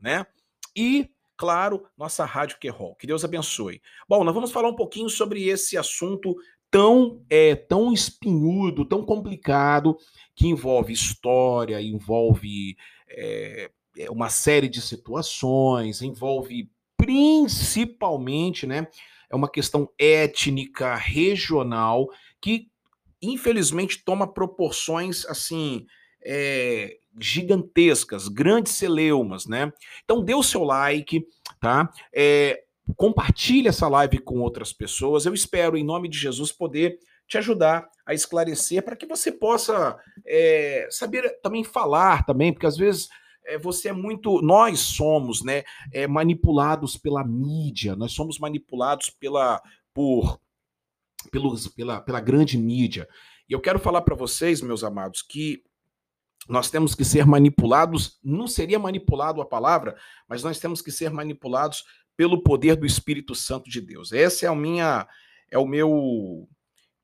né? E, claro, nossa Rádio Querol. Que Deus abençoe. Bom, nós vamos falar um pouquinho sobre esse assunto tão é tão espinhudo, tão complicado, que envolve história, envolve é, uma série de situações, envolve principalmente, né, é uma questão étnica, regional, que infelizmente toma proporções assim é, gigantescas, grandes celeumas, né? Então dê o seu like, tá? É, compartilhe essa live com outras pessoas. Eu espero, em nome de Jesus, poder te ajudar a esclarecer para que você possa é, saber também falar também, porque às vezes é, você é muito. Nós somos né, é, manipulados pela mídia, nós somos manipulados pela, por, pelos, pela, pela grande mídia. E eu quero falar para vocês, meus amados, que nós temos que ser manipulados, não seria manipulado a palavra, mas nós temos que ser manipulados pelo poder do Espírito Santo de Deus. Esse é o minha é o meu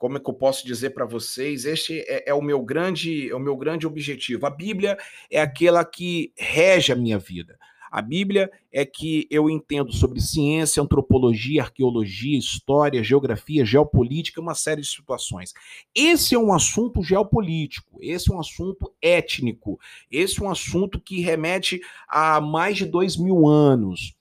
como é que eu posso dizer para vocês? Este é, é, o meu grande é o meu grande objetivo. A Bíblia é aquela que rege a minha vida. A Bíblia é que eu entendo sobre ciência, antropologia, arqueologia, história, geografia, geopolítica, uma série de situações. Esse é um assunto geopolítico, esse é um assunto étnico, esse é um assunto que remete a mais de dois mil anos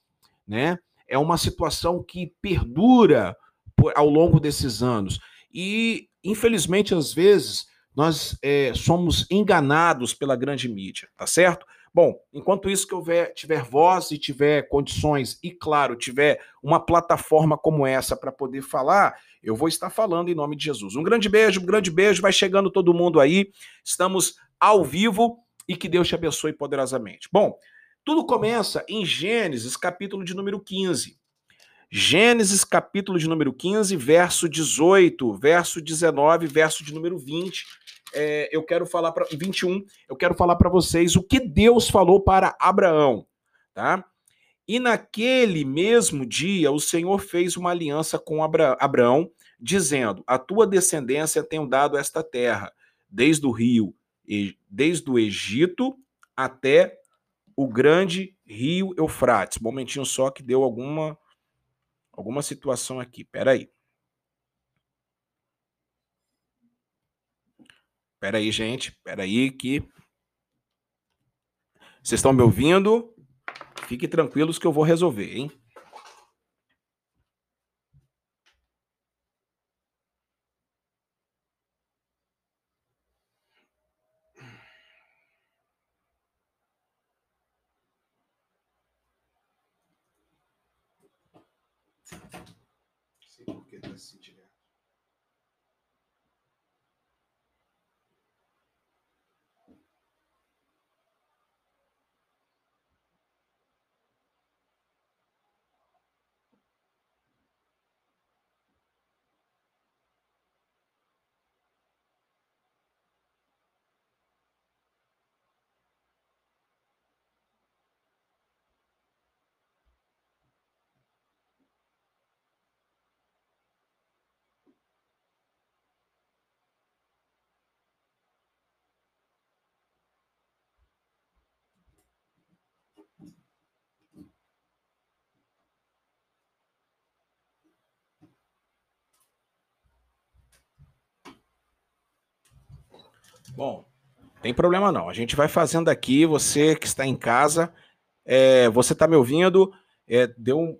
né? É uma situação que perdura por, ao longo desses anos. E, infelizmente, às vezes, nós é, somos enganados pela grande mídia, tá certo? Bom, enquanto isso que houver, tiver voz e tiver condições, e claro, tiver uma plataforma como essa para poder falar, eu vou estar falando em nome de Jesus. Um grande beijo, um grande beijo, vai chegando todo mundo aí. Estamos ao vivo e que Deus te abençoe poderosamente. Bom, tudo começa em Gênesis, capítulo de número 15. Gênesis, capítulo de número 15, verso 18, verso 19, verso de número 20. É, eu quero falar para 21, eu quero falar para vocês o que Deus falou para Abraão, tá? E naquele mesmo dia o Senhor fez uma aliança com Abra Abraão, dizendo: A tua descendência tem dado esta terra, desde o rio, desde o Egito até o grande rio Eufrates. Momentinho só que deu alguma alguma situação aqui. Pera aí. Pera aí, gente. Pera aí que vocês estão me ouvindo? Fiquem tranquilos que eu vou resolver, hein? Bom, tem problema não. A gente vai fazendo aqui. Você que está em casa, é, você está me ouvindo? É, deu, um,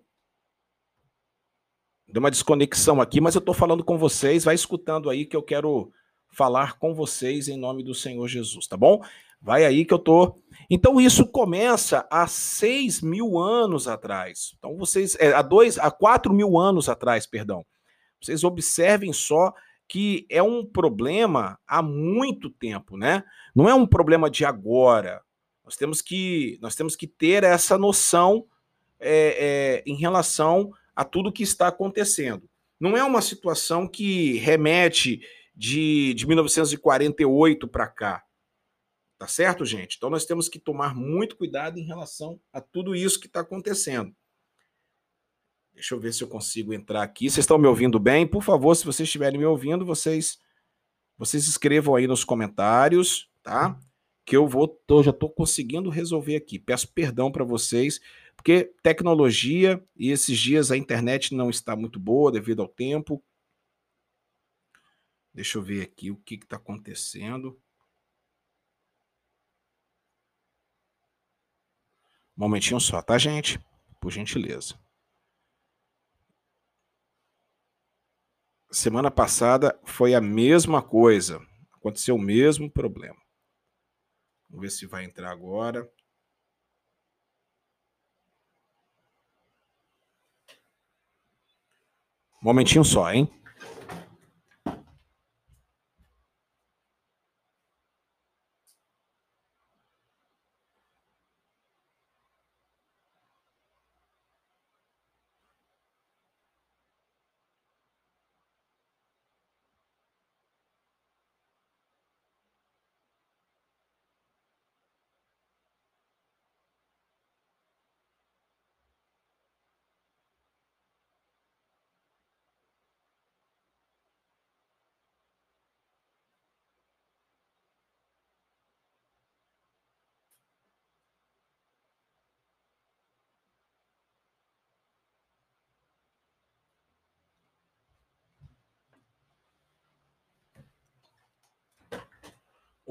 deu uma desconexão aqui, mas eu estou falando com vocês. Vai escutando aí que eu quero falar com vocês em nome do Senhor Jesus, tá bom? Vai aí que eu tô. Então isso começa há seis mil anos atrás. Então vocês, é, há dois, há quatro mil anos atrás, perdão. Vocês observem só que é um problema há muito tempo, né? Não é um problema de agora. Nós temos que, nós temos que ter essa noção é, é, em relação a tudo que está acontecendo. Não é uma situação que remete de, de 1948 para cá. Tá certo, gente? Então nós temos que tomar muito cuidado em relação a tudo isso que está acontecendo. Deixa eu ver se eu consigo entrar aqui. Vocês estão me ouvindo bem? Por favor, se vocês estiverem me ouvindo, vocês vocês escrevam aí nos comentários, tá? que eu vou, tô, já estou conseguindo resolver aqui. Peço perdão para vocês, porque tecnologia e esses dias a internet não está muito boa devido ao tempo. Deixa eu ver aqui o que está acontecendo. Momentinho só, tá, gente? Por gentileza. Semana passada foi a mesma coisa. Aconteceu o mesmo problema. Vamos ver se vai entrar agora. Momentinho só, hein?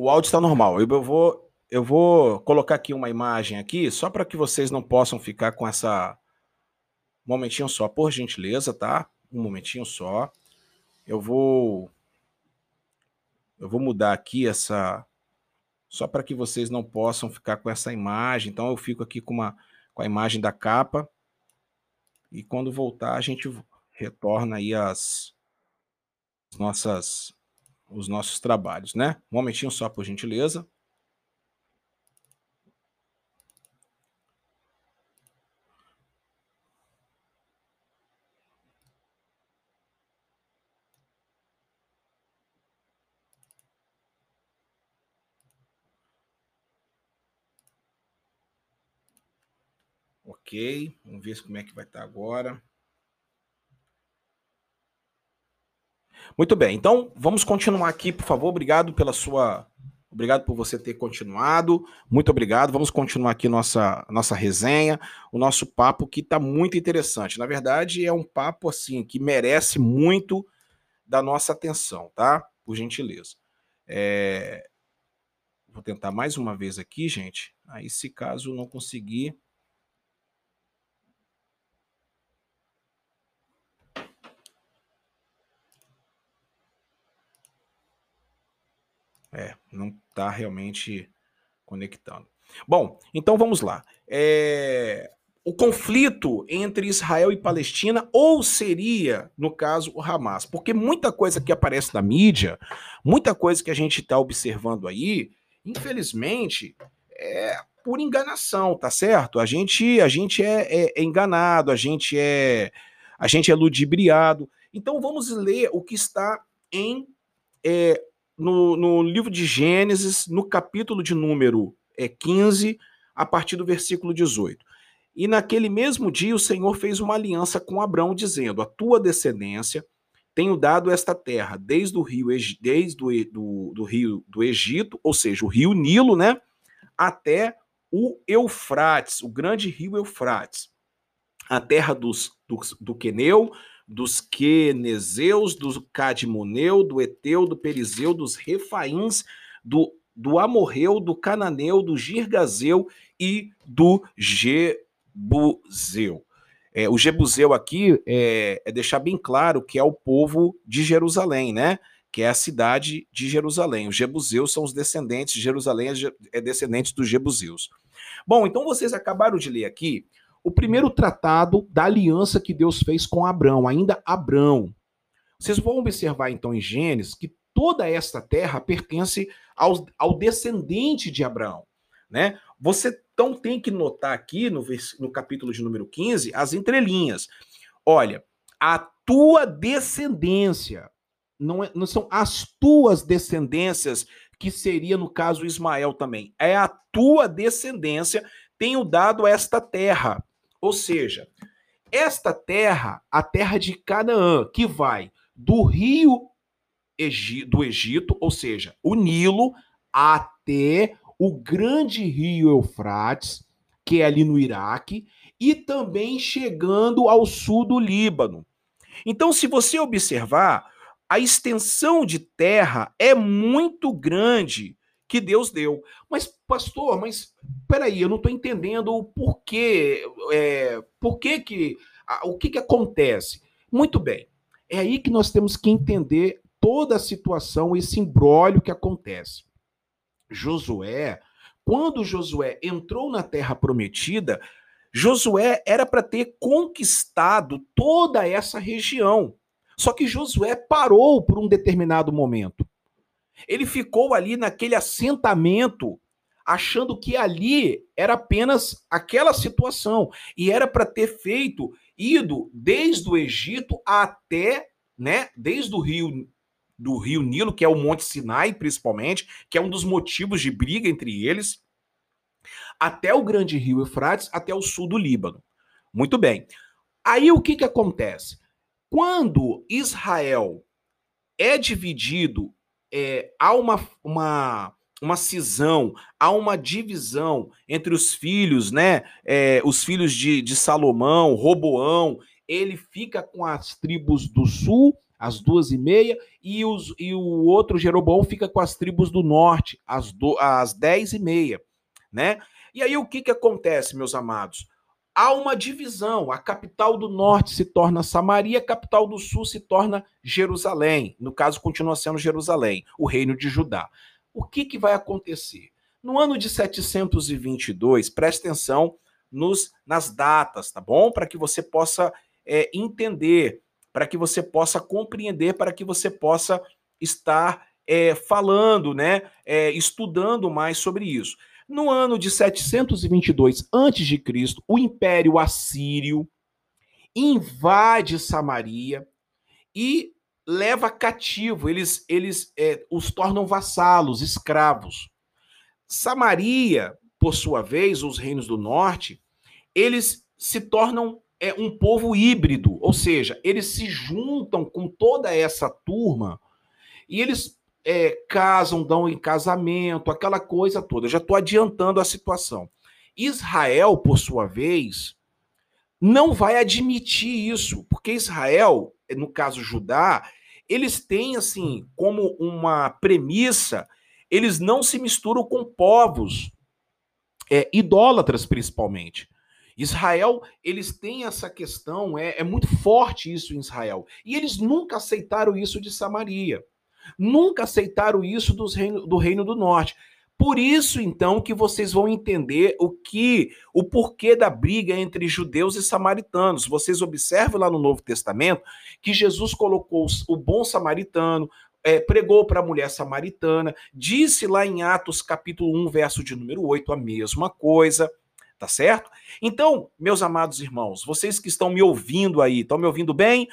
O áudio está normal. Eu vou, eu vou colocar aqui uma imagem aqui, só para que vocês não possam ficar com essa. Um momentinho só, por gentileza, tá? Um momentinho só. Eu vou. Eu vou mudar aqui essa. Só para que vocês não possam ficar com essa imagem. Então eu fico aqui com, uma, com a imagem da capa. E quando voltar, a gente retorna aí as nossas os nossos trabalhos, né? Um momentinho só, por gentileza. Ok, vamos ver como é que vai estar agora. Muito bem, então vamos continuar aqui, por favor. Obrigado pela sua. Obrigado por você ter continuado. Muito obrigado. Vamos continuar aqui nossa, nossa resenha, o nosso papo que está muito interessante. Na verdade, é um papo assim que merece muito da nossa atenção, tá? Por gentileza. É... Vou tentar mais uma vez aqui, gente. Aí, se caso não conseguir, É, não está realmente conectando. Bom, então vamos lá. É... O conflito entre Israel e Palestina, ou seria, no caso, o Hamas? Porque muita coisa que aparece na mídia, muita coisa que a gente está observando aí, infelizmente, é por enganação, tá certo? A gente, a gente é, é, é enganado, a gente é, a gente é ludibriado. Então vamos ler o que está em é, no, no livro de Gênesis, no capítulo de número é, 15, a partir do versículo 18. E naquele mesmo dia o Senhor fez uma aliança com Abraão, dizendo: A tua descendência tenho dado esta terra, desde o rio, desde do, do rio do Egito, ou seja, o rio Nilo, né? Até o Eufrates, o grande rio Eufrates, a terra dos, do, do Queneu, dos Quenezeus, do Cadmoneu, do Eteu, do Perizeu, dos Refaíns, do, do Amorreu, do Cananeu, do Girgazeu e do Jebuseu. É, o Jebuseu aqui é, é, deixar bem claro que é o povo de Jerusalém, né? Que é a cidade de Jerusalém. Os Jebuseus são os descendentes de Jerusalém, é, descendentes dos Jebuseus. Bom, então vocês acabaram de ler aqui o primeiro tratado da aliança que Deus fez com Abraão, ainda Abraão. Vocês vão observar então em Gênesis que toda esta terra pertence ao, ao descendente de Abraão, né? Você então tem que notar aqui no, no capítulo de número 15 as entrelinhas. Olha, a tua descendência, não, é, não são as tuas descendências, que seria no caso Ismael também. É a tua descendência tenho dado esta terra. Ou seja, esta terra, a terra de Canaã, que vai do rio do Egito, ou seja, o Nilo, até o grande rio Eufrates, que é ali no Iraque, e também chegando ao sul do Líbano. Então, se você observar, a extensão de terra é muito grande que Deus deu. Mas, pastor, mas peraí, eu não estou entendendo o porquê, é, por que que, o que que acontece. Muito bem, é aí que nós temos que entender toda a situação, esse imbróglio que acontece. Josué, quando Josué entrou na terra prometida, Josué era para ter conquistado toda essa região. Só que Josué parou por um determinado momento. Ele ficou ali naquele assentamento, achando que ali era apenas aquela situação e era para ter feito ido desde o Egito até, né, desde o rio do rio Nilo, que é o Monte Sinai, principalmente, que é um dos motivos de briga entre eles, até o grande rio Eufrates, até o sul do Líbano. Muito bem. Aí o que, que acontece? Quando Israel é dividido, é, há uma, uma, uma cisão, há uma divisão entre os filhos, né? É, os filhos de, de Salomão, Roboão, ele fica com as tribos do sul às duas e meia, e, os, e o outro Jeroboão fica com as tribos do norte, às, do, às dez e meia, né? E aí o que, que acontece, meus amados? Há uma divisão, a capital do norte se torna Samaria, a capital do sul se torna Jerusalém, no caso continua sendo Jerusalém, o reino de Judá. O que, que vai acontecer? No ano de 722, preste atenção nos, nas datas, tá bom? Para que você possa é, entender para que você possa compreender, para que você possa estar é, falando, né, é, estudando mais sobre isso. No ano de 722 a.C., o Império Assírio invade Samaria e leva cativo, eles, eles é, os tornam vassalos, escravos. Samaria, por sua vez, os reinos do norte, eles se tornam é um povo híbrido, ou seja, eles se juntam com toda essa turma e eles é, casam, dão em casamento, aquela coisa toda. Eu já estou adiantando a situação. Israel, por sua vez, não vai admitir isso, porque Israel, no caso Judá, eles têm assim como uma premissa, eles não se misturam com povos é, idólatras, principalmente. Israel, eles têm essa questão, é, é muito forte isso em Israel. E eles nunca aceitaram isso de Samaria. Nunca aceitaram isso dos reino, do Reino do Norte. Por isso, então, que vocês vão entender o que, o porquê da briga entre judeus e samaritanos. Vocês observam lá no Novo Testamento que Jesus colocou o bom samaritano, é, pregou para a mulher samaritana, disse lá em Atos capítulo 1, verso de número 8, a mesma coisa tá certo? Então, meus amados irmãos, vocês que estão me ouvindo aí, estão me ouvindo bem?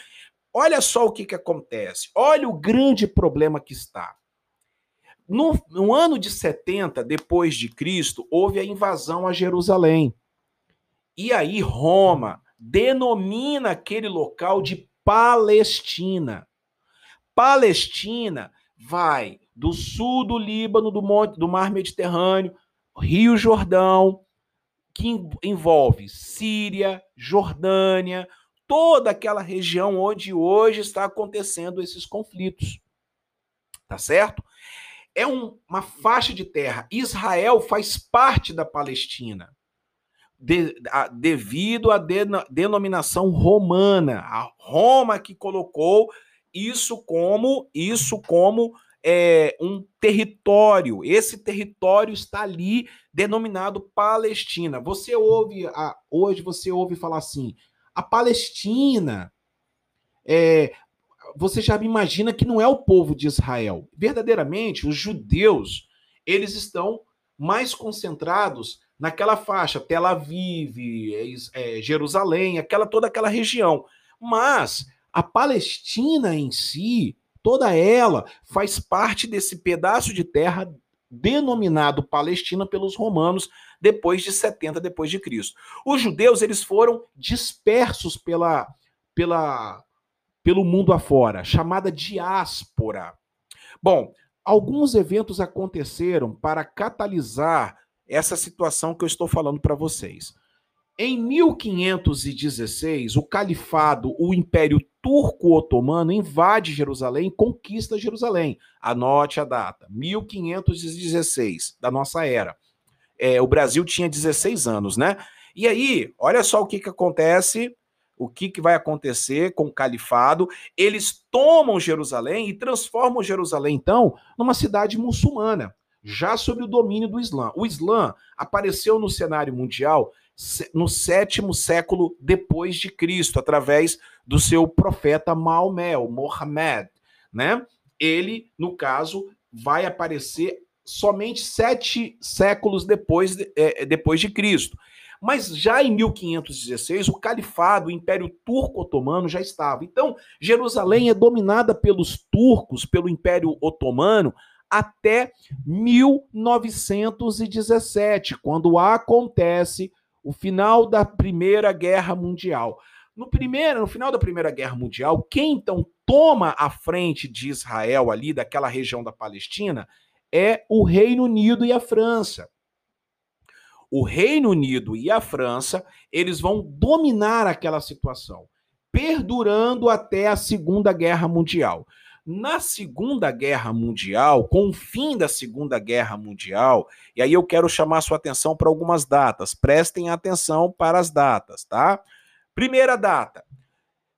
Olha só o que, que acontece. Olha o grande problema que está. No, no ano de 70 depois de Cristo, houve a invasão a Jerusalém. E aí Roma denomina aquele local de Palestina. Palestina vai do sul do Líbano, do, monte, do Mar Mediterrâneo, Rio Jordão, que envolve Síria, Jordânia, toda aquela região onde hoje está acontecendo esses conflitos. Tá certo? É um, uma faixa de terra. Israel faz parte da Palestina. De, a, devido à de, denominação romana, a Roma que colocou isso como isso como é, um território. Esse território está ali denominado Palestina. Você ouve, a, hoje você ouve falar assim, a Palestina, é, você já imagina que não é o povo de Israel. Verdadeiramente, os judeus, eles estão mais concentrados naquela faixa, Tel Aviv, é, é, Jerusalém, aquela toda aquela região. Mas a Palestina em si, toda ela faz parte desse pedaço de terra denominado Palestina pelos romanos depois de 70 depois de Cristo. Os judeus eles foram dispersos pela, pela pelo mundo afora, chamada diáspora. Bom, alguns eventos aconteceram para catalisar essa situação que eu estou falando para vocês. Em 1516, o califado, o Império Turco-Otomano, invade Jerusalém e conquista Jerusalém. Anote a data: 1516 da nossa era. É, o Brasil tinha 16 anos, né? E aí, olha só o que, que acontece, o que, que vai acontecer com o califado. Eles tomam Jerusalém e transformam Jerusalém, então, numa cidade muçulmana, já sob o domínio do Islã. O Islã apareceu no cenário mundial no sétimo século depois de Cristo, através do seu profeta Maomé, o Mohammed, né? Ele, no caso, vai aparecer somente sete séculos depois de, é, depois de Cristo. Mas já em 1516, o califado, o Império Turco Otomano já estava. Então, Jerusalém é dominada pelos turcos, pelo Império Otomano, até 1917, quando acontece o final da Primeira Guerra Mundial. No primeiro, no final da Primeira Guerra Mundial, quem então toma a frente de Israel ali, daquela região da Palestina, é o Reino Unido e a França. O Reino Unido e a França, eles vão dominar aquela situação, perdurando até a Segunda Guerra Mundial. Na Segunda Guerra Mundial, com o fim da Segunda Guerra Mundial, e aí eu quero chamar sua atenção para algumas datas. Prestem atenção para as datas, tá? Primeira data,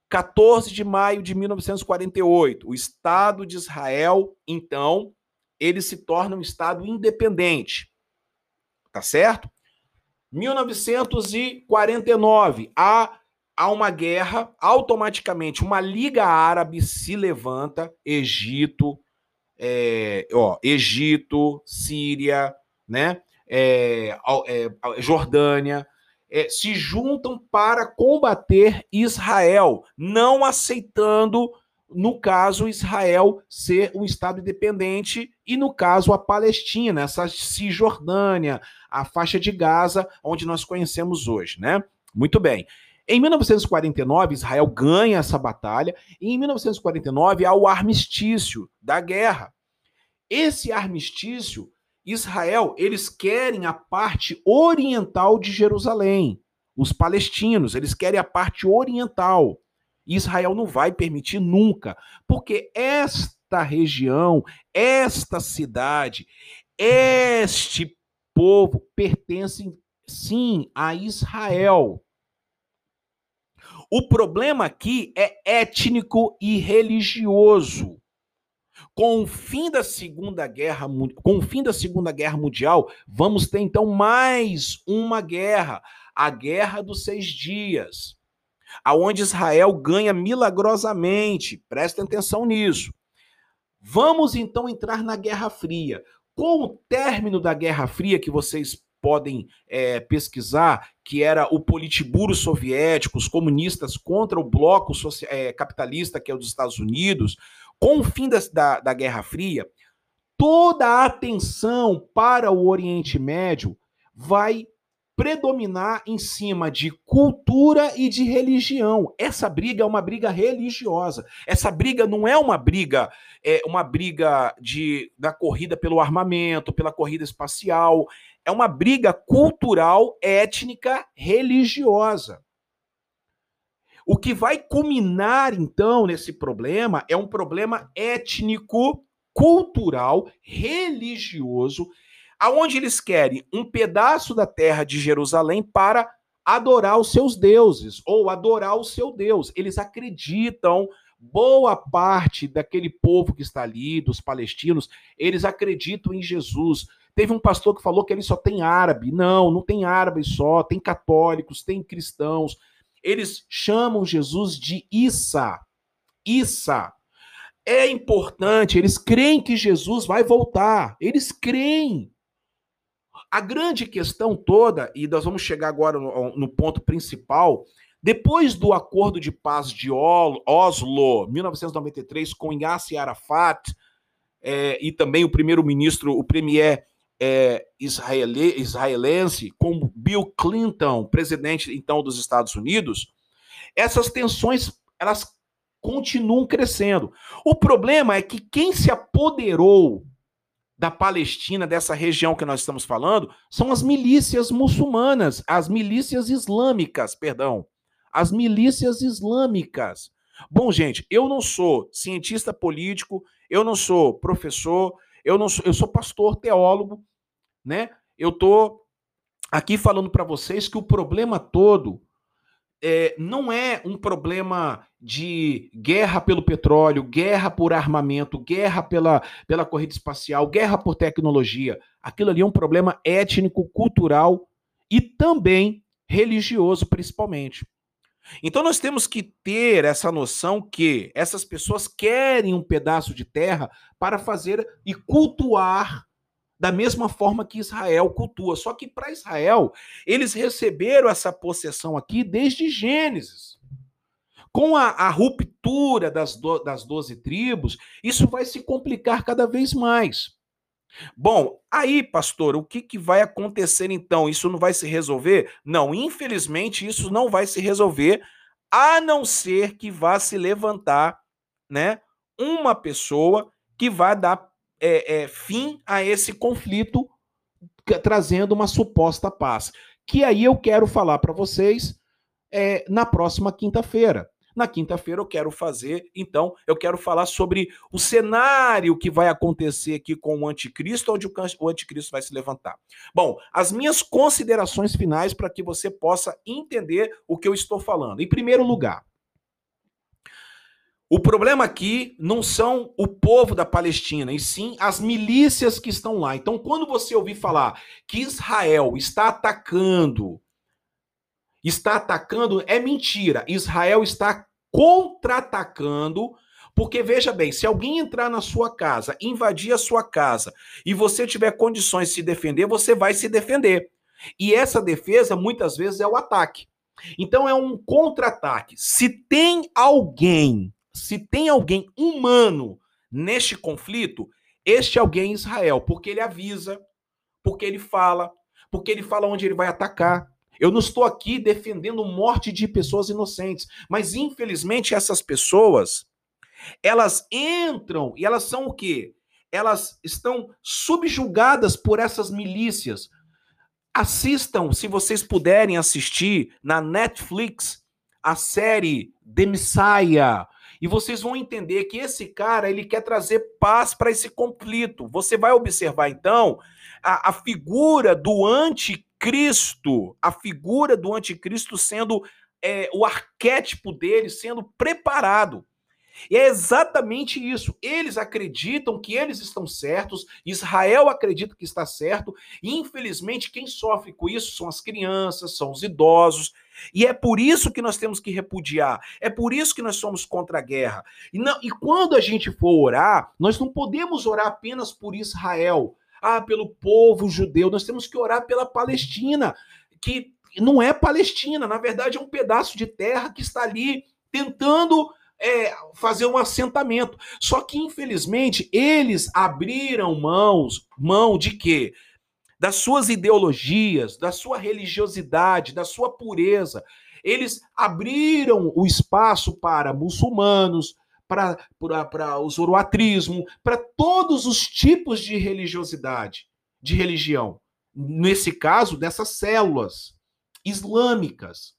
14 de maio de 1948. O Estado de Israel, então, ele se torna um Estado independente. Tá certo? 1949, há há uma guerra, automaticamente uma Liga Árabe se levanta, Egito, é, ó, Egito, Síria, né, é, é, Jordânia, é, se juntam para combater Israel, não aceitando, no caso, Israel ser um Estado independente e, no caso, a Palestina, essa Cisjordânia, a faixa de Gaza, onde nós conhecemos hoje, né? Muito bem. Em 1949, Israel ganha essa batalha, e em 1949 há o armistício da guerra. Esse armistício, Israel, eles querem a parte oriental de Jerusalém. Os palestinos, eles querem a parte oriental. Israel não vai permitir nunca, porque esta região, esta cidade, este povo pertencem sim a Israel. O problema aqui é étnico e religioso. Com o fim da Segunda Guerra, com o fim da Segunda Guerra Mundial, vamos ter então mais uma guerra, a Guerra dos Seis Dias, aonde Israel ganha milagrosamente. Prestem atenção nisso. Vamos então entrar na Guerra Fria. Com o término da Guerra Fria, que vocês podem é, pesquisar, que era o Politburo soviético, os comunistas contra o bloco é, capitalista, que é os Estados Unidos, com o fim da, da, da Guerra Fria, toda a atenção para o Oriente Médio vai predominar em cima de cultura e de religião. Essa briga é uma briga religiosa. Essa briga não é uma briga, é uma briga de da corrida pelo armamento, pela corrida espacial é uma briga cultural, étnica, religiosa. O que vai culminar, então, nesse problema é um problema étnico, cultural, religioso, aonde eles querem um pedaço da terra de Jerusalém para adorar os seus deuses ou adorar o seu Deus. Eles acreditam, boa parte daquele povo que está ali, dos palestinos, eles acreditam em Jesus. Teve um pastor que falou que ele só tem árabe. Não, não tem árabe só, tem católicos, tem cristãos. Eles chamam Jesus de Issa. Issa. É importante, eles creem que Jesus vai voltar. Eles creem. A grande questão toda, e nós vamos chegar agora no, no ponto principal, depois do acordo de paz de Oslo, 1993, com Yasser Arafat, é, e também o primeiro-ministro, o premier é, israele, israelense com Bill Clinton, presidente então dos Estados Unidos, essas tensões elas continuam crescendo. O problema é que quem se apoderou da Palestina, dessa região que nós estamos falando, são as milícias muçulmanas, as milícias islâmicas, perdão. As milícias islâmicas. Bom, gente, eu não sou cientista político, eu não sou professor, eu não sou, eu sou pastor, teólogo, né? Eu tô aqui falando para vocês que o problema todo é, não é um problema de guerra pelo petróleo, guerra por armamento, guerra pela, pela corrida espacial, guerra por tecnologia. Aquilo ali é um problema étnico, cultural e também religioso, principalmente. Então nós temos que ter essa noção que essas pessoas querem um pedaço de terra para fazer e cultuar da mesma forma que Israel cultua. Só que para Israel, eles receberam essa possessão aqui desde Gênesis. Com a, a ruptura das, do, das 12 tribos, isso vai se complicar cada vez mais. Bom, aí, pastor, o que, que vai acontecer então? Isso não vai se resolver? Não, infelizmente, isso não vai se resolver, a não ser que vá se levantar né, uma pessoa que vai dar é, é, fim a esse conflito, trazendo uma suposta paz. Que aí eu quero falar para vocês é, na próxima quinta-feira. Na quinta-feira eu quero fazer, então, eu quero falar sobre o cenário que vai acontecer aqui com o anticristo, onde o anticristo vai se levantar. Bom, as minhas considerações finais para que você possa entender o que eu estou falando. Em primeiro lugar, o problema aqui não são o povo da Palestina, e sim as milícias que estão lá. Então, quando você ouvir falar que Israel está atacando, está atacando, é mentira. Israel está contra-atacando, porque veja bem, se alguém entrar na sua casa, invadir a sua casa, e você tiver condições de se defender, você vai se defender. E essa defesa, muitas vezes, é o ataque. Então, é um contra-ataque. Se tem alguém se tem alguém humano neste conflito, este alguém é Israel, porque ele avisa, porque ele fala, porque ele fala onde ele vai atacar. Eu não estou aqui defendendo morte de pessoas inocentes, mas infelizmente essas pessoas, elas entram e elas são o quê? Elas estão subjugadas por essas milícias. Assistam, se vocês puderem assistir na Netflix, a série The Messiah, e vocês vão entender que esse cara ele quer trazer paz para esse conflito. Você vai observar então a, a figura do anticristo, a figura do anticristo sendo é, o arquétipo dele sendo preparado. E é exatamente isso. Eles acreditam que eles estão certos, Israel acredita que está certo, e infelizmente quem sofre com isso são as crianças, são os idosos. E é por isso que nós temos que repudiar, é por isso que nós somos contra a guerra. E, não, e quando a gente for orar, nós não podemos orar apenas por Israel, ah, pelo povo judeu, nós temos que orar pela Palestina, que não é Palestina, na verdade é um pedaço de terra que está ali tentando é, fazer um assentamento. Só que, infelizmente, eles abriram mãos, mão de quê? Das suas ideologias, da sua religiosidade, da sua pureza. Eles abriram o espaço para muçulmanos, para, o zoroatrismo, para todos os tipos de religiosidade, de religião. Nesse caso, dessas células islâmicas.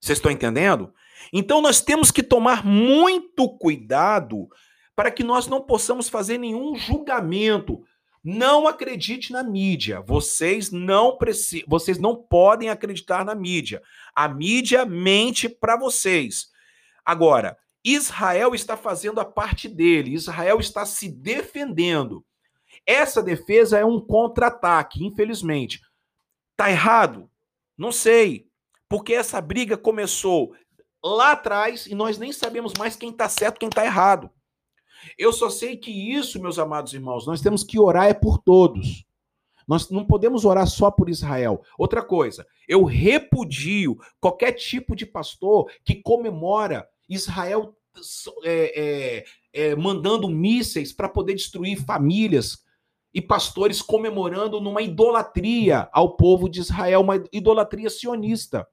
Vocês estão entendendo? Então nós temos que tomar muito cuidado para que nós não possamos fazer nenhum julgamento. Não acredite na mídia. Vocês não precisam, vocês não podem acreditar na mídia. A mídia mente para vocês. Agora, Israel está fazendo a parte dele. Israel está se defendendo. Essa defesa é um contra-ataque, infelizmente. Tá errado? Não sei. Porque essa briga começou lá atrás e nós nem sabemos mais quem está certo, quem está errado. Eu só sei que isso, meus amados irmãos, nós temos que orar é por todos. Nós não podemos orar só por Israel. Outra coisa, eu repudio qualquer tipo de pastor que comemora Israel é, é, é, mandando mísseis para poder destruir famílias e pastores comemorando numa idolatria ao povo de Israel, uma idolatria sionista.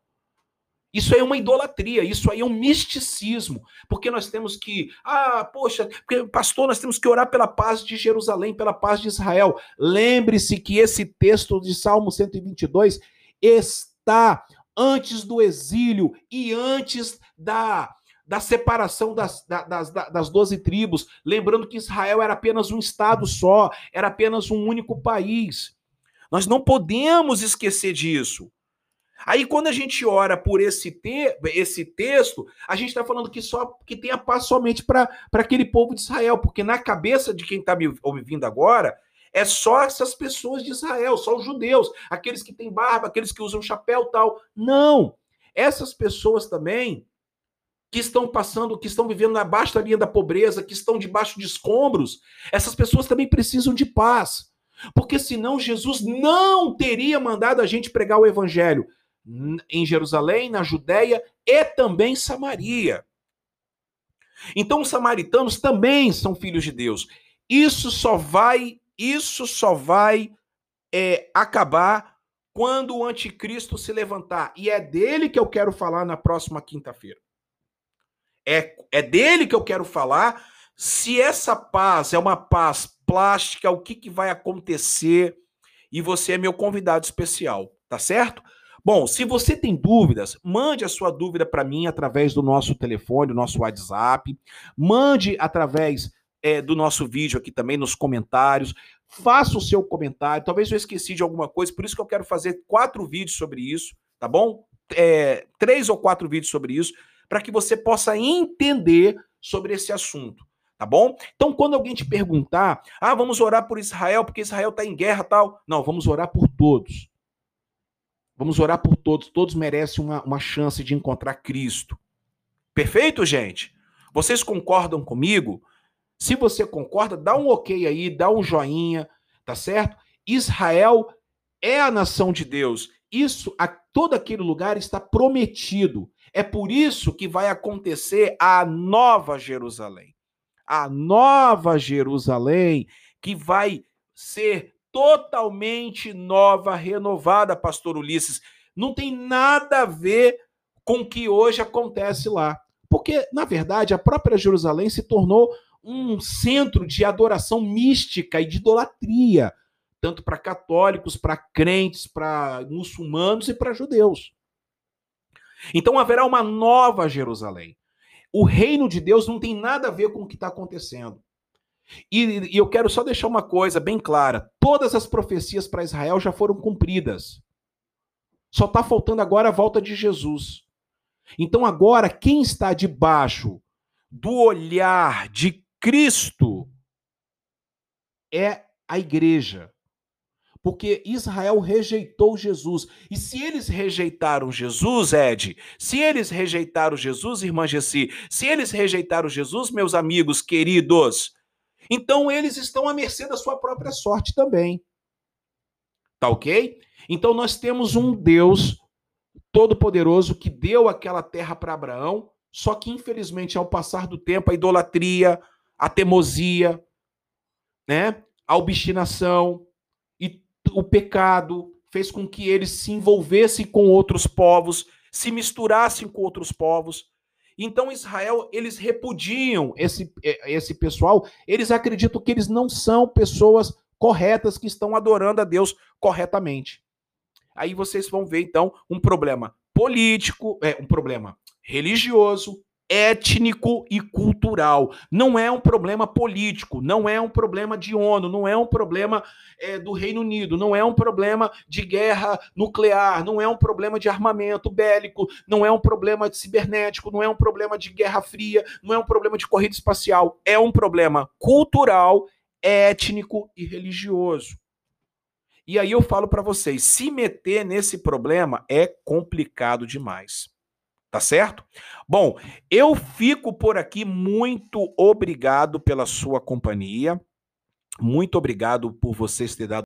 Isso aí é uma idolatria, isso aí é um misticismo, porque nós temos que, ah, poxa, pastor, nós temos que orar pela paz de Jerusalém, pela paz de Israel. Lembre-se que esse texto de Salmo 122 está antes do exílio e antes da, da separação das, das, das 12 tribos. Lembrando que Israel era apenas um estado só, era apenas um único país. Nós não podemos esquecer disso. Aí quando a gente ora por esse, te esse texto, a gente está falando que só que tem a paz somente para aquele povo de Israel, porque na cabeça de quem está me ouvindo agora, é só essas pessoas de Israel, só os judeus, aqueles que têm barba, aqueles que usam chapéu tal. Não! Essas pessoas também que estão passando, que estão vivendo abaixo da linha da pobreza, que estão debaixo de escombros, essas pessoas também precisam de paz. Porque senão Jesus não teria mandado a gente pregar o evangelho em Jerusalém, na Judéia e também Samaria. Então os samaritanos também são filhos de Deus. Isso só vai, isso só vai é, acabar quando o anticristo se levantar. E é dele que eu quero falar na próxima quinta-feira. É, é dele que eu quero falar. Se essa paz é uma paz plástica, o que, que vai acontecer? E você é meu convidado especial, tá certo? Bom, se você tem dúvidas, mande a sua dúvida para mim através do nosso telefone, do nosso WhatsApp, mande através é, do nosso vídeo aqui também nos comentários. Faça o seu comentário. Talvez eu esqueci de alguma coisa, por isso que eu quero fazer quatro vídeos sobre isso, tá bom? É, três ou quatro vídeos sobre isso, para que você possa entender sobre esse assunto tá bom? Então, quando alguém te perguntar, ah, vamos orar por Israel, porque Israel está em guerra tal. Não, vamos orar por todos. Vamos orar por todos. Todos merecem uma, uma chance de encontrar Cristo. Perfeito, gente? Vocês concordam comigo? Se você concorda, dá um ok aí, dá um joinha, tá certo? Israel é a nação de Deus. Isso, a todo aquele lugar está prometido. É por isso que vai acontecer a nova Jerusalém. A nova Jerusalém que vai ser totalmente nova, renovada, pastor Ulisses. Não tem nada a ver com o que hoje acontece lá. Porque, na verdade, a própria Jerusalém se tornou um centro de adoração mística e de idolatria, tanto para católicos, para crentes, para muçulmanos e para judeus. Então haverá uma nova Jerusalém. O reino de Deus não tem nada a ver com o que está acontecendo. E, e eu quero só deixar uma coisa bem clara: todas as profecias para Israel já foram cumpridas. Só está faltando agora a volta de Jesus. Então, agora, quem está debaixo do olhar de Cristo é a igreja. Porque Israel rejeitou Jesus. E se eles rejeitaram Jesus, Ed, se eles rejeitaram Jesus, irmã Gessi, se eles rejeitaram Jesus, meus amigos queridos, então eles estão à mercê da sua própria sorte também. Tá ok? Então nós temos um Deus todo-poderoso que deu aquela terra para Abraão, só que infelizmente ao passar do tempo a idolatria, a teimosia, né, a obstinação e o pecado fez com que eles se envolvessem com outros povos, se misturassem com outros povos então, Israel, eles repudiam esse, é, esse pessoal, eles acreditam que eles não são pessoas corretas que estão adorando a Deus corretamente. Aí vocês vão ver, então, um problema político, é, um problema religioso, étnico e cultural. Não é um problema político, não é um problema de ONU, não é um problema é, do Reino Unido, não é um problema de guerra nuclear, não é um problema de armamento bélico, não é um problema de cibernético, não é um problema de guerra fria, não é um problema de corrida espacial. É um problema cultural, étnico e religioso. E aí eu falo para vocês, se meter nesse problema é complicado demais. Tá certo? Bom, eu fico por aqui. Muito obrigado pela sua companhia. Muito obrigado por vocês ter dado